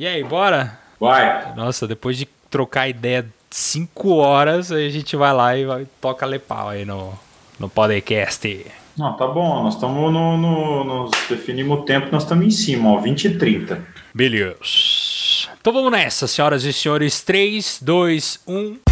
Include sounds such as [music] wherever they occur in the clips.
E aí, bora? Vai. Nossa, depois de trocar ideia 5 horas, aí a gente vai lá e vai, toca lepau aí no, no podcast. Não, tá bom, nós estamos no, no, Nós definimos o tempo, nós estamos em cima, ó, 20 e 30. Beleza. Então vamos nessa, senhoras e senhores. 3, 2, 1.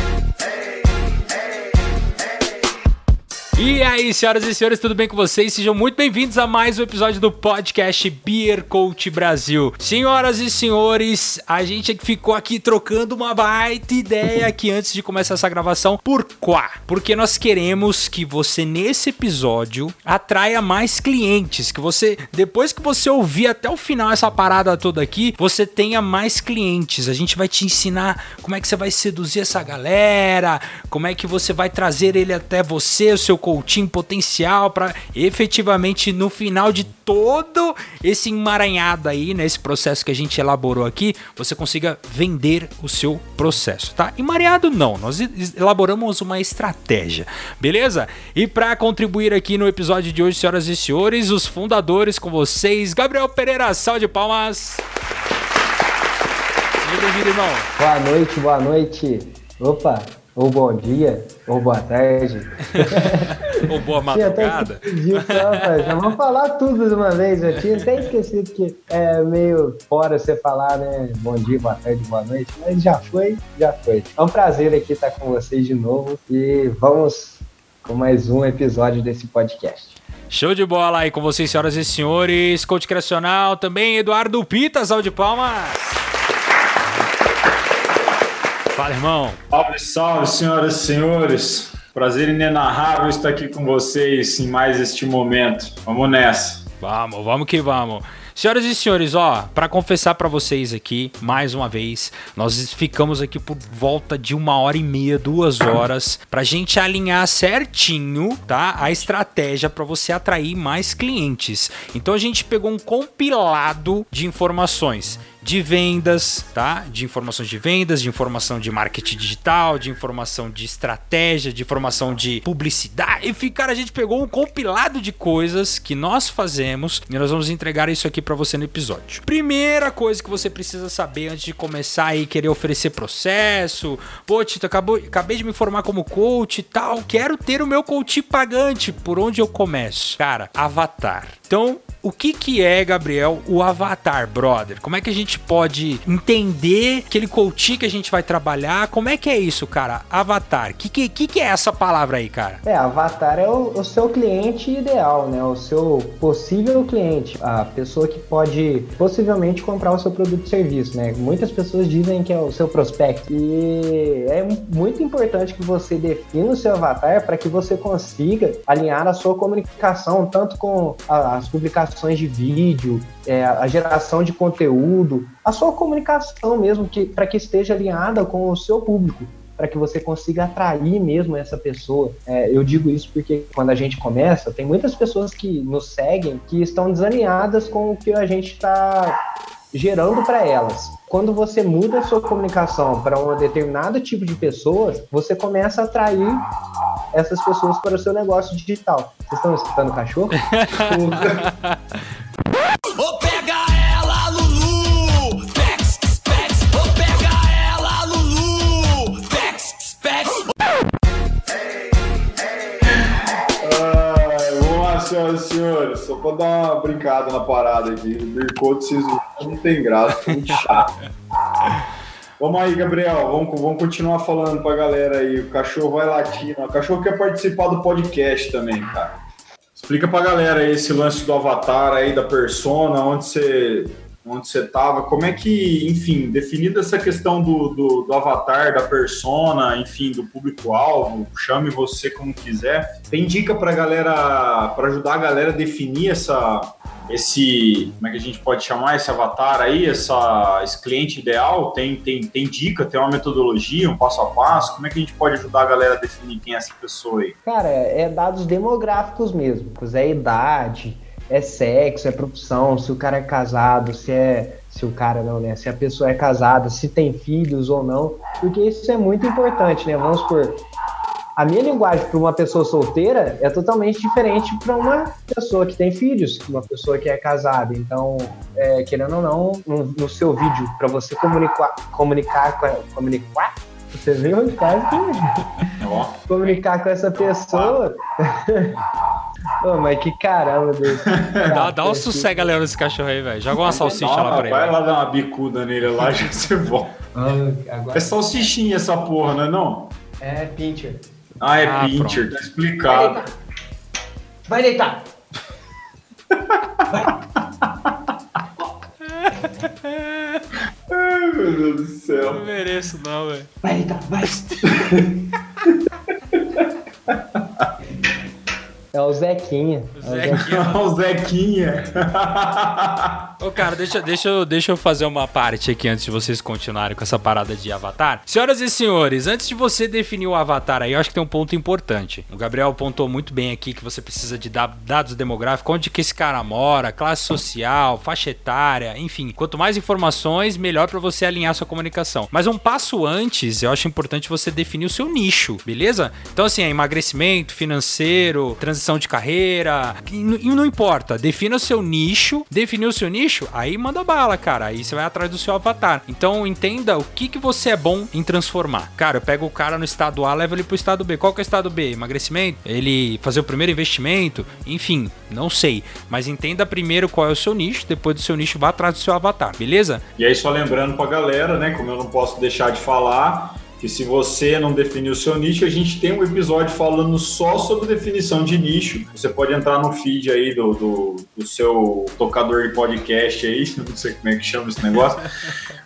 E aí, senhoras e senhores, tudo bem com vocês? Sejam muito bem-vindos a mais um episódio do podcast Beer Coach Brasil. Senhoras e senhores, a gente ficou aqui trocando uma baita ideia aqui antes de começar essa gravação. Por quá? Porque nós queremos que você, nesse episódio, atraia mais clientes. Que você, depois que você ouvir até o final essa parada toda aqui, você tenha mais clientes. A gente vai te ensinar como é que você vai seduzir essa galera, como é que você vai trazer ele até você, o seu coaching potencial para efetivamente no final de todo esse emaranhado aí, nesse né, processo que a gente elaborou aqui, você consiga vender o seu processo, tá? Emaranhado não, nós elaboramos uma estratégia, beleza? E para contribuir aqui no episódio de hoje, senhoras e senhores, os fundadores com vocês, Gabriel Pereira, salve de palmas. Seja bem-vindo, irmão. Boa noite, boa noite. Opa, ou bom dia, ou boa tarde. [laughs] ou boa madrugada. Pedido, já vamos falar tudo de uma vez. Eu tinha até esquecido que é meio fora você falar, né? Bom dia, boa tarde, boa noite. Mas já foi, já foi. É um prazer aqui estar com vocês de novo. E vamos com mais um episódio desse podcast. Show de bola aí com vocês, senhoras e senhores. Coach Criacional, também Eduardo Pitas, de palmas. Fala, irmão. Salve, salve, senhoras e senhores. Prazer inenarrável estar aqui com vocês em mais este momento. Vamos nessa. Vamos, vamos que vamos. Senhoras e senhores, ó, para confessar para vocês aqui, mais uma vez, nós ficamos aqui por volta de uma hora e meia, duas horas, pra gente alinhar certinho, tá? A estratégia para você atrair mais clientes. Então a gente pegou um compilado de informações de vendas, tá? De informações de vendas, de informação de marketing digital, de informação de estratégia, de informação de publicidade. Enfim, cara, a gente pegou um compilado de coisas que nós fazemos e nós vamos entregar isso aqui para você no episódio. Primeira coisa que você precisa saber antes de começar aí querer oferecer processo. Pô, Tito, acabou, acabei de me formar como coach e tal. Quero ter o meu coach pagante. Por onde eu começo? Cara, avatar. Então, o que que é, Gabriel, o avatar, brother? Como é que a gente pode entender aquele coach que a gente vai trabalhar? Como é que é isso, cara? Avatar. O que, que, que, é essa palavra aí, cara? É, avatar é o, o seu cliente ideal, né? O seu possível cliente. A pessoa que pode possivelmente comprar o seu produto e serviço, né? Muitas pessoas dizem que é o seu prospecto. E é muito importante que você defina o seu avatar para que você consiga alinhar a sua comunicação tanto com as publicações de vídeo, é, a geração de conteúdo, a sua comunicação mesmo, que, para que esteja alinhada com o seu público, para que você consiga atrair mesmo essa pessoa. É, eu digo isso porque quando a gente começa, tem muitas pessoas que nos seguem que estão desalinhadas com o que a gente está gerando para elas. Quando você muda a sua comunicação para um determinado tipo de pessoas, você começa a atrair essas pessoas para o seu negócio digital. Vocês estão escutando o cachorro? [laughs] Ô, pega senhoras e senhores, só para dar uma brincada na parada aqui. O Bircote se não tem graça, muito chato. [laughs] Vamos aí, Gabriel, vamos, vamos continuar falando pra galera aí. O cachorro vai latir. O cachorro quer participar do podcast também, cara. Explica pra galera aí esse lance do avatar aí, da persona, onde você onde você estava, como é que, enfim, definida essa questão do, do, do avatar, da persona, enfim, do público-alvo, chame você como quiser. Tem dica para galera, para ajudar a galera a definir essa, esse, como é que a gente pode chamar esse avatar aí, essa, esse cliente ideal? Tem, tem, tem dica, tem uma metodologia, um passo a passo? Como é que a gente pode ajudar a galera a definir quem é essa pessoa aí? Cara, é dados demográficos mesmo, é idade, é sexo, é profissão, se o cara é casado, se é se o cara não, né? Se a pessoa é casada, se tem filhos ou não, porque isso é muito importante, né? Vamos por a minha linguagem para uma pessoa solteira é totalmente diferente para uma pessoa que tem filhos, uma pessoa que é casada. Então, é, querendo ou não, no, no seu vídeo, para você comunicar, comunicar comunicar, você viu quase que comunicar com essa pessoa. [laughs] Ô, mas que caramba, Deus. [laughs] dá, dá um sossego, galera, nesse cachorro aí, velho. Joga uma salsicha lá pra ele. Vai lá dar uma bicuda nele lá, [laughs] já você volta. Ah, agora... É salsichinha essa porra, não é não? É pincher. Ah, é ah, pincher, tá explicado. Vai deitar. Vai. Ai, meu Deus do céu. Não mereço, não, velho. Vai deitar, vai. [laughs] É o Zequinha. O Zequinha. [laughs] o Zequinha. [laughs] Ô, cara, deixa, deixa, eu, deixa eu fazer uma parte aqui antes de vocês continuarem com essa parada de avatar. Senhoras e senhores, antes de você definir o avatar aí, eu acho que tem um ponto importante. O Gabriel apontou muito bem aqui que você precisa de dados demográficos, onde que esse cara mora, classe social, faixa etária, enfim. Quanto mais informações, melhor para você alinhar sua comunicação. Mas um passo antes, eu acho importante você definir o seu nicho, beleza? Então, assim, é emagrecimento, financeiro, transição de carreira, e não importa. Defina o seu nicho, definir o seu nicho nicho, aí manda bala, cara. Aí você vai atrás do seu avatar. Então entenda o que, que você é bom em transformar. Cara, eu pego o cara no estado A, levo ele pro estado B. Qual que é o estado B? Emagrecimento? Ele fazer o primeiro investimento? Enfim, não sei. Mas entenda primeiro qual é o seu nicho, depois do seu nicho vá atrás do seu avatar, beleza? E aí só lembrando pra galera, né, como eu não posso deixar de falar, que se você não definir o seu nicho, a gente tem um episódio falando só sobre definição de nicho. Você pode entrar no feed aí do, do, do seu tocador de podcast aí, [laughs] não sei como é que chama esse negócio,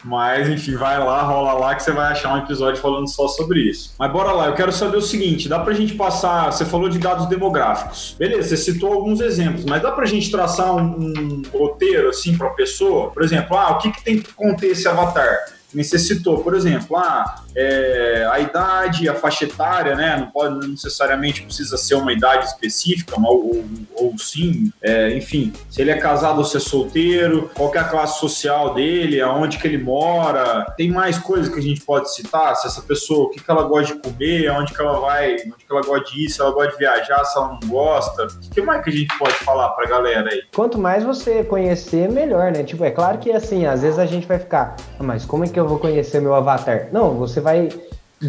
mas enfim, vai lá, rola lá que você vai achar um episódio falando só sobre isso. Mas bora lá, eu quero saber o seguinte, dá pra gente passar, você falou de dados demográficos. Beleza, você citou alguns exemplos, mas dá pra gente traçar um, um roteiro assim para a pessoa? Por exemplo, ah, o que, que tem que conter esse avatar? Necessitou, por exemplo, ah, é, a idade, a faixa etária, né? Não pode não necessariamente precisa ser uma idade específica, ou, ou, ou sim, é, enfim, se ele é casado ou se é solteiro, qual é a classe social dele, aonde que ele mora, tem mais coisas que a gente pode citar, se essa pessoa, o que, que ela gosta de comer, aonde que ela vai, onde que ela gosta de ir, se ela gosta de viajar, se ela não gosta, o que mais que a gente pode falar pra galera aí? Quanto mais você conhecer, melhor, né? Tipo, é claro que assim, às vezes a gente vai ficar, ah, mas como é que eu vou conhecer meu avatar? Não, você vai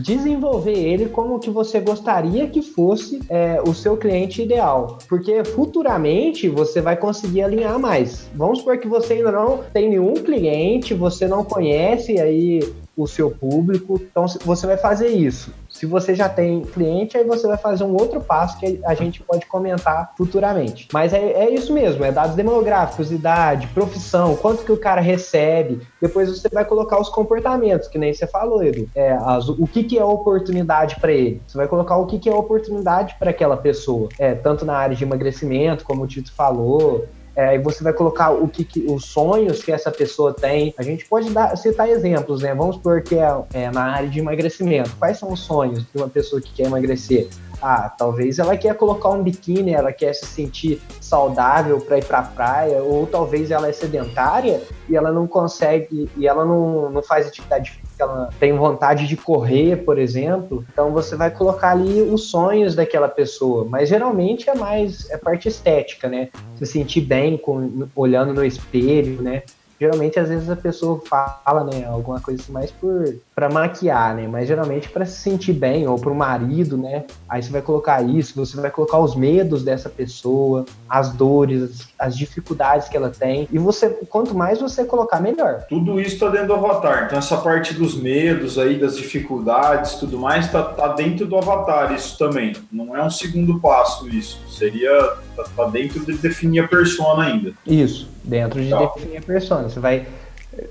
desenvolver ele como que você gostaria que fosse é, o seu cliente ideal, porque futuramente você vai conseguir alinhar mais. Vamos supor que você ainda não tem nenhum cliente, você não conhece aí o seu público, então você vai fazer isso. Se você já tem cliente, aí você vai fazer um outro passo que a gente pode comentar futuramente. Mas é, é isso mesmo, é dados demográficos, idade, profissão, quanto que o cara recebe. Depois você vai colocar os comportamentos, que nem você falou, Edu. É, as, o que, que é oportunidade para ele. Você vai colocar o que, que é oportunidade para aquela pessoa. É, tanto na área de emagrecimento, como o Tito falou, é, e você vai colocar o que, que, os sonhos que essa pessoa tem. A gente pode dar, citar exemplos, né? Vamos supor que é, é, na área de emagrecimento. Quais são os sonhos de uma pessoa que quer emagrecer? Ah, talvez ela quer colocar um biquíni, ela quer se sentir saudável para ir para a praia, ou talvez ela é sedentária e ela não consegue, e ela não, não faz atividade ela tem vontade de correr, por exemplo, então você vai colocar ali os sonhos daquela pessoa, mas geralmente é mais é parte estética, né? Se sentir bem com, olhando no espelho, né? geralmente às vezes a pessoa fala, né, alguma coisa assim mais por para maquiar, né, mas geralmente para se sentir bem ou para o marido, né? Aí você vai colocar isso, você vai colocar os medos dessa pessoa, as dores, as, as dificuldades que ela tem, e você quanto mais você colocar, melhor. Tudo isso está dentro do avatar. Então essa parte dos medos aí, das dificuldades, tudo mais tá, tá dentro do avatar isso também. Não é um segundo passo isso. Seria tá, tá dentro de definir a persona ainda. Isso dentro de tá. definir a persona. Você vai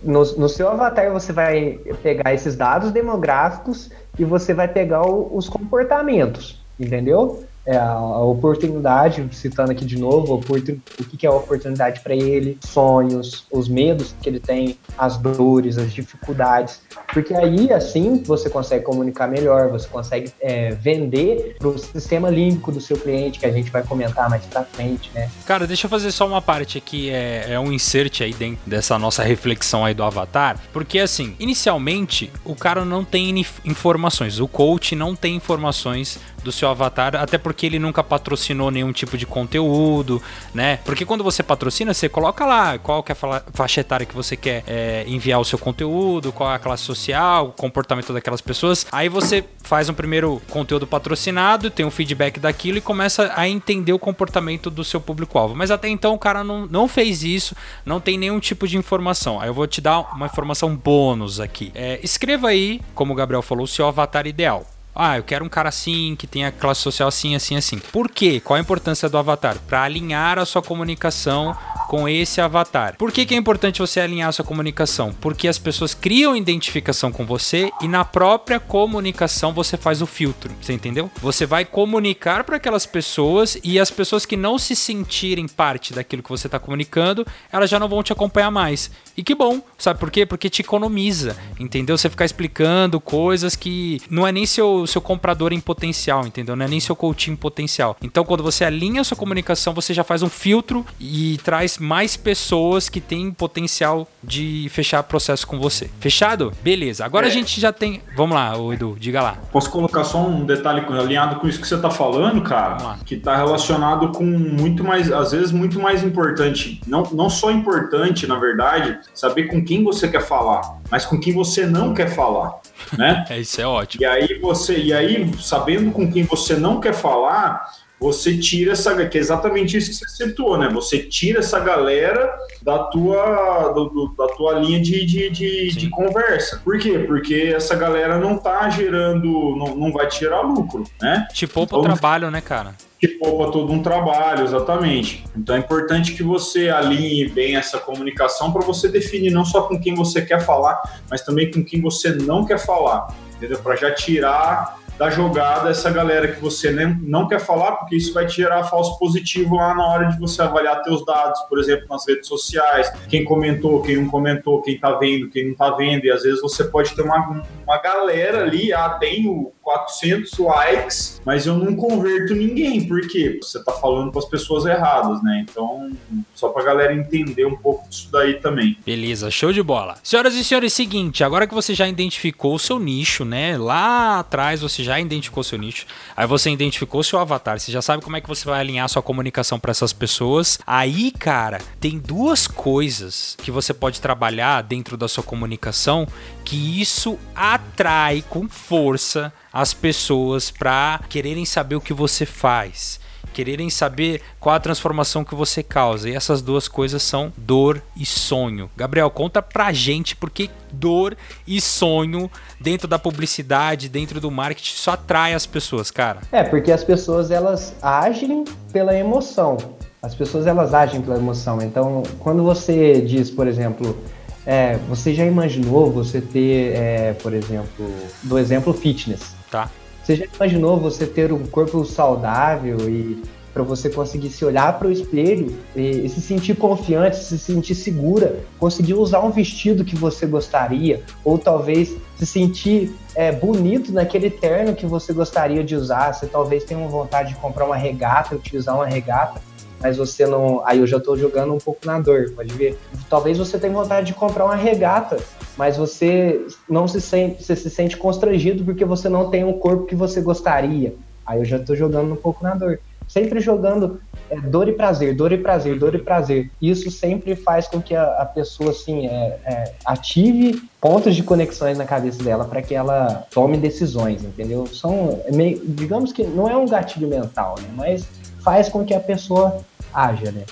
no, no, seu avatar você vai pegar esses dados demográficos e você vai pegar o, os comportamentos, entendeu? É a, oportunidade, citando aqui de novo, o que, que é a oportunidade para ele, sonhos, os medos que ele tem, as dores, as dificuldades. Porque aí, assim, você consegue comunicar melhor, você consegue é, vender para o sistema límbico do seu cliente, que a gente vai comentar mais pra frente, né? Cara, deixa eu fazer só uma parte aqui, é, é um insert aí dentro dessa nossa reflexão aí do Avatar, porque assim, inicialmente, o cara não tem informações, o coach não tem informações do seu avatar, até porque ele nunca patrocinou nenhum tipo de conteúdo, né? Porque quando você patrocina, você coloca lá qual que é a faixa etária que você quer é, enviar o seu conteúdo, qual é a classe social, o comportamento daquelas pessoas. Aí você faz um primeiro conteúdo patrocinado, tem um feedback daquilo e começa a entender o comportamento do seu público-alvo. Mas até então o cara não, não fez isso, não tem nenhum tipo de informação. Aí eu vou te dar uma informação bônus aqui. É, escreva aí, como o Gabriel falou, o seu avatar ideal. Ah, eu quero um cara assim, que tenha classe social assim, assim, assim. Por quê? Qual a importância do avatar? Para alinhar a sua comunicação com esse avatar. Por que, que é importante você alinhar a sua comunicação? Porque as pessoas criam identificação com você e na própria comunicação você faz o filtro. Você entendeu? Você vai comunicar para aquelas pessoas e as pessoas que não se sentirem parte daquilo que você está comunicando, elas já não vão te acompanhar mais. E que bom, sabe por quê? Porque te economiza, entendeu? Você ficar explicando coisas que não é nem seu, seu comprador em potencial, entendeu? Não é nem seu coach em potencial. Então, quando você alinha a sua comunicação, você já faz um filtro e traz mais pessoas que têm potencial de fechar processo com você. Fechado? Beleza. Agora é. a gente já tem. Vamos lá, Edu, diga lá. Posso colocar só um detalhe alinhado com isso que você está falando, cara? Que está relacionado com muito mais, às vezes, muito mais importante. Não, não só importante, na verdade, saber com quem você quer falar, mas com quem você não quer falar. Né? É, isso é ótimo. E aí você, e aí, sabendo com quem você não quer falar, você tira essa, que é exatamente isso que você citou, né? Você tira essa galera da tua, do, do, da tua linha de, de, de, de, conversa. Por quê? Porque essa galera não tá gerando, não, não vai tirar lucro, né? Te poupa então, o trabalho, né, cara? Te poupa todo um trabalho, exatamente. Então é importante que você alinhe bem essa comunicação para você definir não só com quem você quer falar, mas também com quem você não quer falar, entendeu? Para já tirar da jogada essa galera que você nem, não quer falar, porque isso vai te gerar falso positivo lá na hora de você avaliar teus dados, por exemplo, nas redes sociais, quem comentou, quem não comentou, quem tá vendo, quem não tá vendo, e às vezes você pode ter uma, uma galera ali, ah, tenho 400 likes, mas eu não converto ninguém, por quê? Você tá falando com as pessoas erradas, né? Então, só pra galera entender um pouco disso daí também. Beleza, show de bola. Senhoras e senhores, seguinte, agora que você já identificou o seu nicho, né? Lá atrás você já identificou seu nicho, aí você identificou seu avatar, você já sabe como é que você vai alinhar sua comunicação para essas pessoas. Aí, cara, tem duas coisas que você pode trabalhar dentro da sua comunicação que isso atrai com força as pessoas para quererem saber o que você faz quererem saber qual a transformação que você causa. E essas duas coisas são dor e sonho. Gabriel, conta pra gente porque dor e sonho dentro da publicidade, dentro do marketing, só atrai as pessoas, cara. É, porque as pessoas elas agem pela emoção. As pessoas elas agem pela emoção. Então, quando você diz, por exemplo, é, você já imaginou você ter, é, por exemplo, do exemplo fitness. Tá. Você já imaginou você ter um corpo saudável e para você conseguir se olhar para o espelho e, e, se sentir confiante, se sentir segura, conseguir usar um vestido que você gostaria, ou talvez se sentir é, bonito naquele terno que você gostaria de usar. Você talvez tenha vontade de comprar uma regata, utilizar uma regata mas você não. Aí eu já estou jogando um pouco na dor, pode ver. Talvez você tenha vontade de comprar uma regata, mas você não se sente, você se sente constrangido porque você não tem o corpo que você gostaria. Aí eu já estou jogando um pouco na dor. Sempre jogando é, dor e prazer, dor e prazer, dor e prazer. Isso sempre faz com que a, a pessoa assim é, é, ative pontos de conexões na cabeça dela para que ela tome decisões, entendeu? São meio, digamos que não é um gatilho mental, né? Mas faz com que a pessoa haja, né?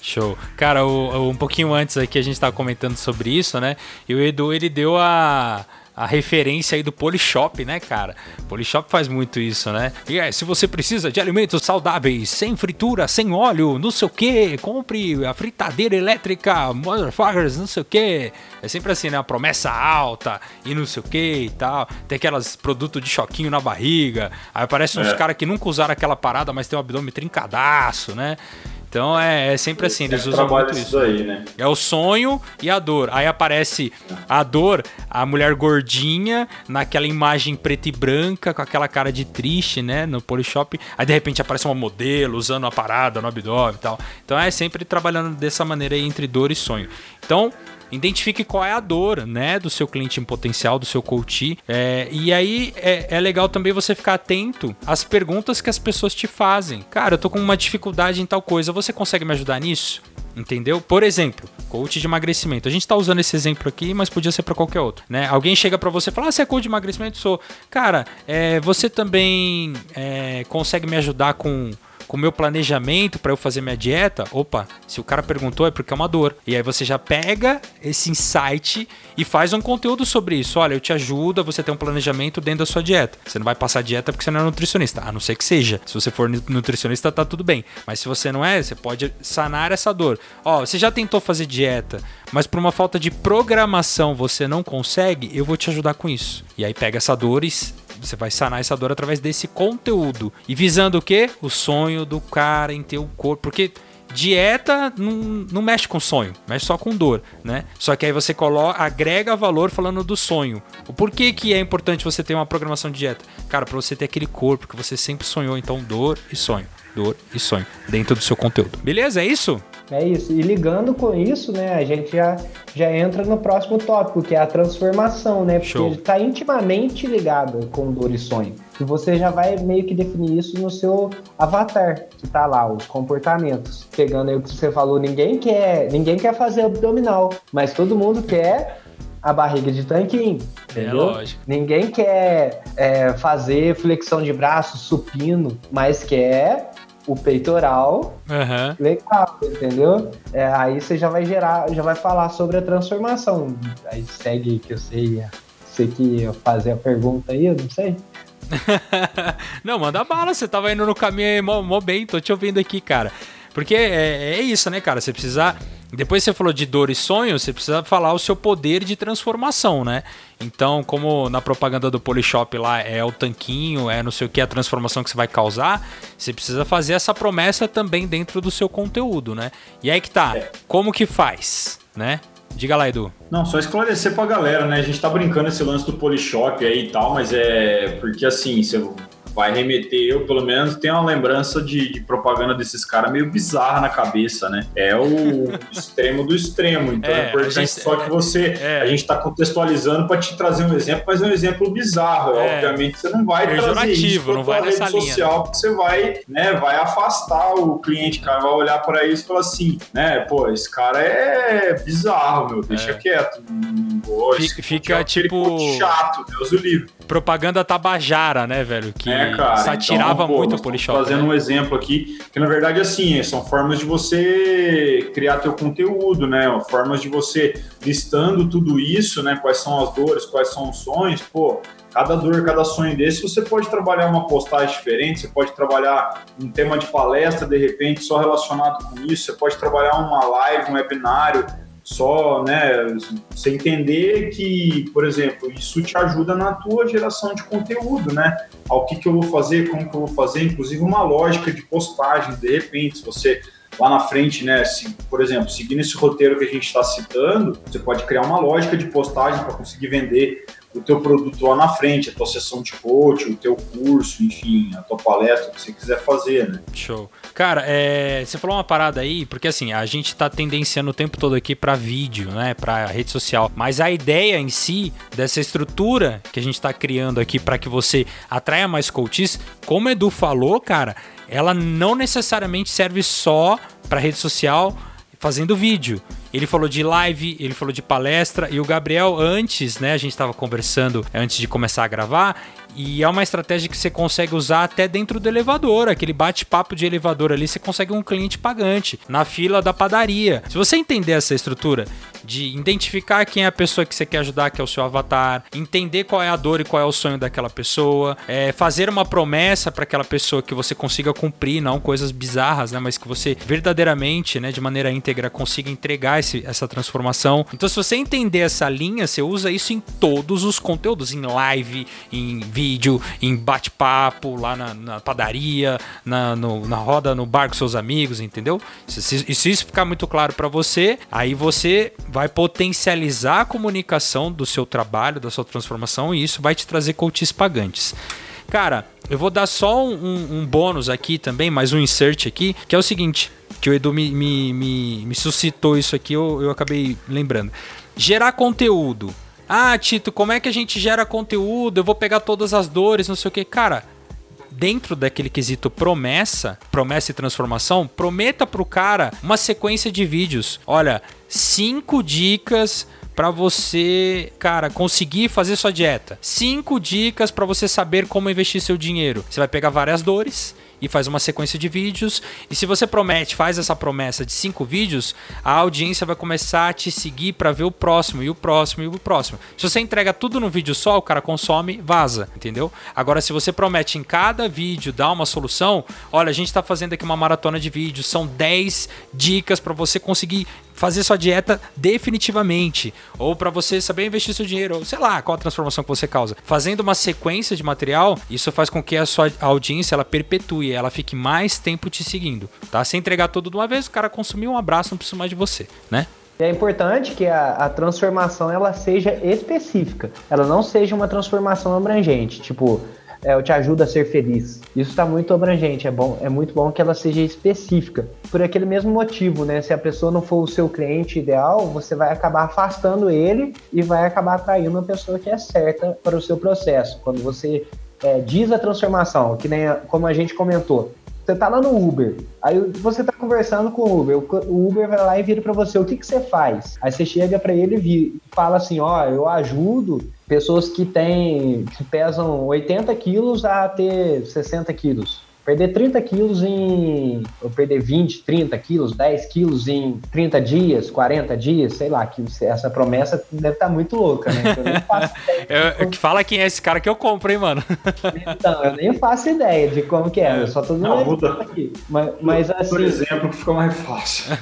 Show. Cara, o, o, um pouquinho antes aqui a gente estava comentando sobre isso, né? E o Edu, ele deu a, a referência aí do Polishop, né, cara? Polishop faz muito isso, né? E é, se você precisa de alimentos saudáveis, sem fritura, sem óleo, não sei o que, compre a fritadeira elétrica, motherfuckers, não sei o que. É sempre assim, né? A promessa alta e não sei o que e tal. Tem aquelas produtos de choquinho na barriga. Aí aparecem uns é. caras que nunca usaram aquela parada, mas tem um abdômen trincadaço, né? Então é, é sempre assim, eles usam muito isso. Aí, né? É o sonho e a dor. Aí aparece a dor, a mulher gordinha, naquela imagem preta e branca, com aquela cara de triste, né? No Polishop. Aí de repente aparece uma modelo usando a parada no abdômen e tal. Então é sempre trabalhando dessa maneira aí entre dor e sonho. Então, Identifique qual é a dor, né, do seu cliente em potencial, do seu coach. É, e aí é, é, legal também você ficar atento às perguntas que as pessoas te fazem. Cara, eu tô com uma dificuldade em tal coisa, você consegue me ajudar nisso? Entendeu? Por exemplo, coach de emagrecimento. A gente tá usando esse exemplo aqui, mas podia ser para qualquer outro, né? Alguém chega para você e fala: ah, você é coach de emagrecimento? Sou. Cara, é, você também é, consegue me ajudar com com o meu planejamento para eu fazer minha dieta, opa, se o cara perguntou é porque é uma dor. E aí você já pega esse insight e faz um conteúdo sobre isso. Olha, eu te ajudo a você ter um planejamento dentro da sua dieta. Você não vai passar dieta porque você não é nutricionista, a não ser que seja. Se você for nutricionista, tá tudo bem. Mas se você não é, você pode sanar essa dor. Ó, você já tentou fazer dieta, mas por uma falta de programação você não consegue, eu vou te ajudar com isso. E aí pega essa dor e você vai sanar essa dor através desse conteúdo. E visando o quê? O sonho do cara em ter o corpo. Porque dieta não, não mexe com sonho, mexe só com dor, né? Só que aí você coloca, agrega valor falando do sonho. O porquê que é importante você ter uma programação de dieta? Cara, para você ter aquele corpo que você sempre sonhou, então dor e sonho, dor e sonho dentro do seu conteúdo. Beleza? É isso? É isso. E ligando com isso, né, a gente já, já entra no próximo tópico, que é a transformação, né? Porque ele está intimamente ligado com dor e sonho. E você já vai meio que definir isso no seu avatar, que está lá, os comportamentos. Pegando aí o que você falou, ninguém quer, ninguém quer fazer abdominal, mas todo mundo quer a barriga de tanquinho. É entendeu? É lógico. Ninguém quer é, fazer flexão de braço supino, mas quer o peitoral uhum. legal, entendeu? É, aí você já vai gerar, já vai falar sobre a transformação. Aí segue que eu sei, você que ia fazer a pergunta aí, eu não sei. [laughs] não, manda bala, você tava indo no caminho aí mó, mó bem, tô te ouvindo aqui, cara. Porque é, é isso, né, cara? Você precisa depois você falou de dor e sonho, você precisa falar o seu poder de transformação, né? Então, como na propaganda do Polishop lá é o tanquinho, é não sei o que, a transformação que você vai causar, você precisa fazer essa promessa também dentro do seu conteúdo, né? E aí que tá, é. como que faz, né? Diga lá, Edu. Não, só esclarecer pra galera, né? A gente tá brincando esse lance do Polishop aí e tal, mas é porque assim, você vai remeter, eu pelo menos tenho uma lembrança de, de propaganda desses caras meio bizarra na cabeça, né? É o [laughs] extremo do extremo. Então é, é importante gente, só que você. É, a gente está contextualizando para te trazer um exemplo, mas é um exemplo bizarro. É, Obviamente você não vai trazer isso não vai rede social, linha. porque você vai, né, vai afastar o cliente, cara, vai olhar para isso e falar assim, né, pô, esse cara é bizarro, meu, deixa é. quieto. Pô, fica, fica tipo chato, Deus o livre. Propaganda tabajara, né, velho? Que é, cara. Satirava então, pô, muito o Polishop. Fazendo né? um exemplo aqui, que na verdade assim, são formas de você criar teu conteúdo, né? Formas de você listando tudo isso, né? Quais são as dores, quais são os sonhos, pô. Cada dor, cada sonho desse, você pode trabalhar uma postagem diferente, você pode trabalhar um tema de palestra, de repente, só relacionado com isso, você pode trabalhar uma live, um webinário, só, né, você entender que, por exemplo, isso te ajuda na tua geração de conteúdo, né? Ao que, que eu vou fazer, como que eu vou fazer, inclusive uma lógica de postagem, de repente, se você lá na frente, né, se, por exemplo, seguindo esse roteiro que a gente está citando, você pode criar uma lógica de postagem para conseguir vender o teu produto lá na frente, a tua sessão de coach, o teu curso, enfim, a tua palestra, o que você quiser fazer, né? Show. Cara, é, você falou uma parada aí, porque assim, a gente tá tendenciando o tempo todo aqui para vídeo, né, para rede social, mas a ideia em si dessa estrutura que a gente tá criando aqui para que você atraia mais coaches, como o Edu falou, cara, ela não necessariamente serve só para rede social fazendo vídeo. Ele falou de live, ele falou de palestra e o Gabriel antes, né, a gente estava conversando antes de começar a gravar, e é uma estratégia que você consegue usar até dentro do elevador, aquele bate-papo de elevador ali, você consegue um cliente pagante na fila da padaria. Se você entender essa estrutura de identificar quem é a pessoa que você quer ajudar, que é o seu avatar, entender qual é a dor e qual é o sonho daquela pessoa, é, fazer uma promessa para aquela pessoa que você consiga cumprir, não coisas bizarras, né, mas que você verdadeiramente, né, de maneira íntegra consiga entregar esse, essa transformação. Então, se você entender essa linha, você usa isso em todos os conteúdos, em live, em vídeo, em bate-papo, lá na, na padaria, na, no, na roda, no bar com seus amigos, entendeu? Se, se, se isso ficar muito claro para você, aí você vai potencializar a comunicação do seu trabalho, da sua transformação, e isso vai te trazer coaches pagantes. Cara, eu vou dar só um, um, bônus aqui também, mais um insert aqui, que é o seguinte, que o Edu me, me, me, me suscitou isso aqui, eu, eu acabei lembrando. Gerar conteúdo. Ah, Tito, como é que a gente gera conteúdo? Eu vou pegar todas as dores, não sei o que. Cara, dentro daquele quesito promessa, promessa e transformação, prometa pro cara uma sequência de vídeos. Olha, cinco dicas para você, cara, conseguir fazer sua dieta. Cinco dicas para você saber como investir seu dinheiro. Você vai pegar várias dores e faz uma sequência de vídeos. E se você promete, faz essa promessa de cinco vídeos, a audiência vai começar a te seguir para ver o próximo e o próximo e o próximo. Se você entrega tudo no vídeo só, o cara consome, vaza, entendeu? Agora, se você promete em cada vídeo dar uma solução, olha, a gente está fazendo aqui uma maratona de vídeos, são 10 dicas para você conseguir fazer sua dieta definitivamente, ou para você saber investir seu dinheiro, ou sei lá, qual a transformação que você causa. Fazendo uma sequência de material, isso faz com que a sua audiência ela perpetue, ela fique mais tempo te seguindo, tá? Se entregar tudo de uma vez, o cara consumiu um abraço, não precisa mais de você, né? É importante que a, a, transformação ela seja específica, ela não seja uma transformação abrangente. Tipo, é, eu te ajudo a ser feliz. Isso está muito abrangente, é bom, é muito bom que ela seja específica. Por aquele mesmo motivo, né? Se a pessoa não for o seu cliente ideal, você vai acabar afastando ele e vai acabar atraindo uma pessoa que é certa para o seu processo. Quando você é, diz a transformação, que nem a, como a gente comentou, você tá lá no Uber, aí você tá conversando com o Uber, o Uber vai lá e vira para você, o que que você faz? Aí você chega para ele e fala assim, ó, eu ajudo pessoas que têm, que pesam 80 quilos a ter 60 quilos. Perder 30 quilos em. Ou perder 20, 30 quilos, 10 quilos em 30 dias, 40 dias, sei lá, que essa promessa deve estar tá muito louca, né? Eu nem faço [laughs] ideia. eu, fala quem é esse cara que eu compro, hein, mano? Então, eu nem faço ideia de como que é, eu só tô dando muda, aqui. Mas, mas assim. Por exemplo, que fica mais fácil.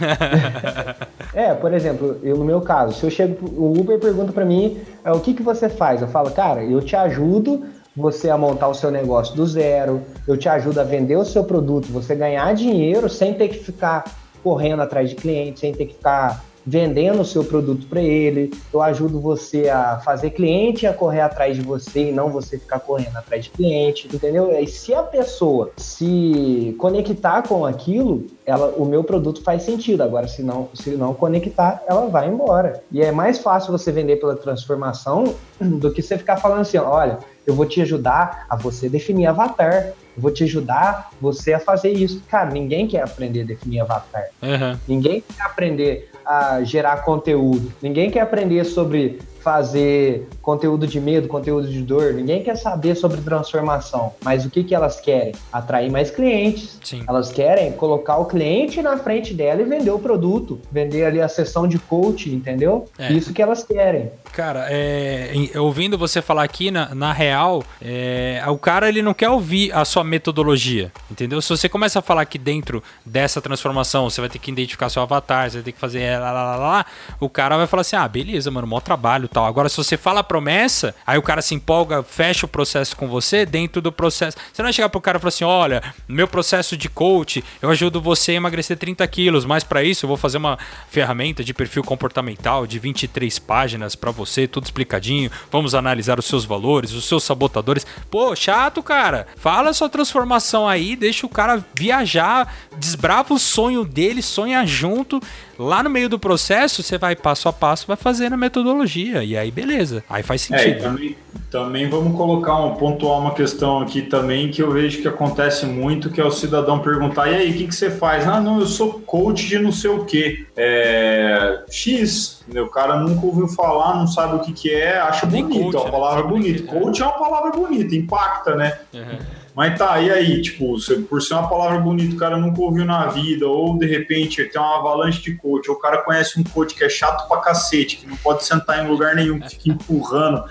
[laughs] é, por exemplo, eu, no meu caso, se eu chego, o Uber pergunta para mim é, o que, que você faz? Eu falo, cara, eu te ajudo você a montar o seu negócio do zero, eu te ajudo a vender o seu produto, você ganhar dinheiro sem ter que ficar correndo atrás de clientes, sem ter que ficar vendendo o seu produto para ele. Eu ajudo você a fazer cliente a correr atrás de você e não você ficar correndo atrás de cliente, entendeu? E se a pessoa se conectar com aquilo, ela, o meu produto faz sentido. Agora, se não, se não conectar, ela vai embora. E é mais fácil você vender pela transformação [clears throat] do que você ficar falando assim, olha, eu vou te ajudar a você definir avatar. Eu vou te ajudar você a fazer isso. Cara, ninguém quer aprender a definir avatar. Uhum. Ninguém quer aprender a gerar conteúdo. Ninguém quer aprender sobre fazer conteúdo de medo, conteúdo de dor. Ninguém quer saber sobre transformação. Mas o que, que elas querem? Atrair mais clientes. Sim. Elas querem colocar o cliente na frente dela e vender o produto. Vender ali a sessão de coaching, entendeu? É. Isso que elas querem. Cara, é, ouvindo você falar aqui, na, na real, é, o cara ele não quer ouvir a sua metodologia, entendeu? Se você começa a falar que dentro dessa transformação você vai ter que identificar seu avatar, você vai ter que fazer lá, lá, lá, lá o cara vai falar assim: ah, beleza, mano, maior trabalho tal. Agora, se você fala a promessa, aí o cara se empolga, fecha o processo com você, dentro do processo. Você não vai chegar pro cara e falar assim: olha, meu processo de coach, eu ajudo você a emagrecer 30 quilos, mas para isso eu vou fazer uma ferramenta de perfil comportamental de 23 páginas para você tudo explicadinho. Vamos analisar os seus valores, os seus sabotadores. Pô, chato, cara. Fala sua transformação aí, deixa o cara viajar, desbrava o sonho dele, sonha junto Lá no meio do processo, você vai passo a passo, vai fazendo a metodologia. E aí, beleza. Aí faz é, sentido. É, também, também vamos colocar um, pontuar uma questão aqui também que eu vejo que acontece muito, que é o cidadão perguntar, e aí, o que, que você faz? Ah, não, eu sou coach de não sei o quê. É, X, o cara nunca ouviu falar, não sabe o que, que é, acha bonito, coach, é uma palavra né? bonita. Coach é uma palavra bonita, impacta, né? Uhum. Mas tá, e aí, tipo, por ser uma palavra bonita, o cara nunca ouviu na vida, ou de repente tem uma avalanche de coach, ou o cara conhece um coach que é chato pra cacete, que não pode sentar em lugar nenhum, que fica empurrando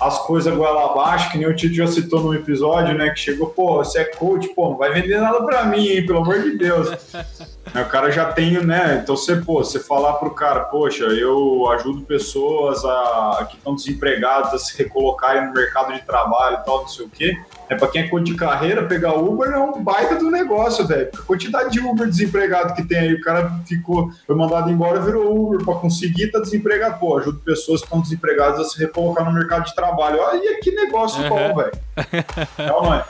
as coisas goela abaixo, que nem o Tito já citou no episódio, né? Que chegou, pô, você é coach, pô, não vai vender nada pra mim, hein, pelo amor de Deus. [laughs] O cara já tem, né? Então você, pô, você falar pro cara, poxa, eu ajudo pessoas a, que estão desempregadas a se recolocarem no mercado de trabalho e tal, não sei o quê. É para quem é de carreira, pegar Uber é um baita do negócio, velho. A quantidade de Uber desempregado que tem aí, o cara ficou, foi mandado embora, virou Uber para conseguir, tá desempregado. Pô, ajuda pessoas que estão desempregadas a se recolocar no mercado de trabalho. Olha que negócio uhum. bom, velho. [laughs] Não, é?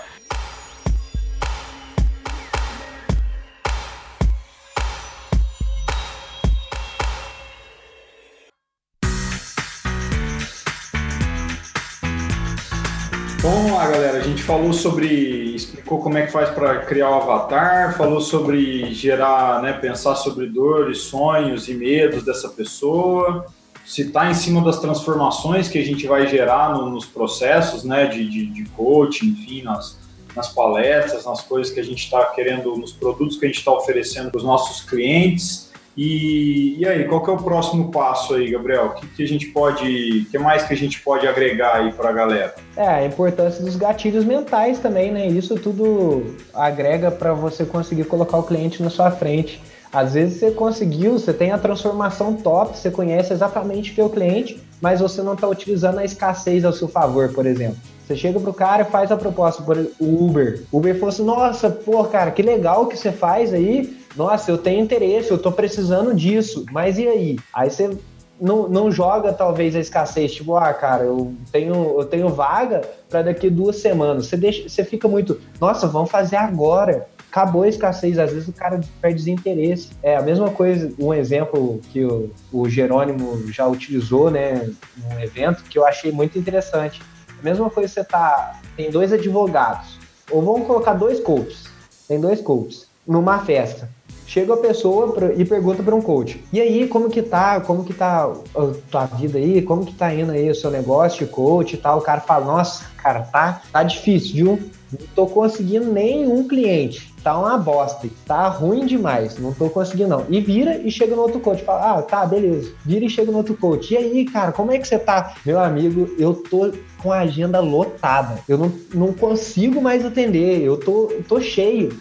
Galera. A gente falou sobre, explicou como é que faz para criar o avatar, falou sobre gerar, né, pensar sobre dores, sonhos e medos dessa pessoa, citar em cima das transformações que a gente vai gerar no, nos processos, né, de, de, de coaching, enfim, nas, nas palestras, nas coisas que a gente está querendo, nos produtos que a gente está oferecendo para os nossos clientes. E, e, aí, qual que é o próximo passo aí, Gabriel? O que, que a gente pode, o que mais que a gente pode agregar aí para a galera? É, a importância dos gatilhos mentais também, né? Isso tudo agrega para você conseguir colocar o cliente na sua frente. Às vezes você conseguiu, você tem a transformação top, você conhece exatamente o que é o cliente, mas você não está utilizando a escassez ao seu favor, por exemplo. Você chega pro cara e faz a proposta por Uber. Uber falou assim: nossa, pô, cara, que legal que você faz aí nossa, eu tenho interesse, eu tô precisando disso, mas e aí? Aí você não, não joga talvez a escassez, tipo, ah, cara, eu tenho, eu tenho vaga para daqui duas semanas. Você, deixa, você fica muito, nossa, vamos fazer agora. Acabou a escassez, às vezes o cara perde desinteresse. É a mesma coisa, um exemplo que o, o Jerônimo já utilizou, né, num evento, que eu achei muito interessante. Mesma coisa você tá, tem dois advogados, ou vamos colocar dois coaches, tem dois coaches, numa festa. Chega a pessoa e pergunta para um coach: "E aí, como que tá? Como que tá a tua vida aí? Como que tá indo aí o seu negócio de coach e tal?" O cara fala: "Nossa, cara, tá tá difícil, viu? Não tô conseguindo nenhum cliente. Tá uma bosta. Tá ruim demais. Não tô conseguindo, não. E vira e chega no outro coach. Fala, ah, tá, beleza. Vira e chega no outro coach. E aí, cara, como é que você tá? Meu amigo, eu tô com a agenda lotada. Eu não, não consigo mais atender. Eu tô, tô cheio.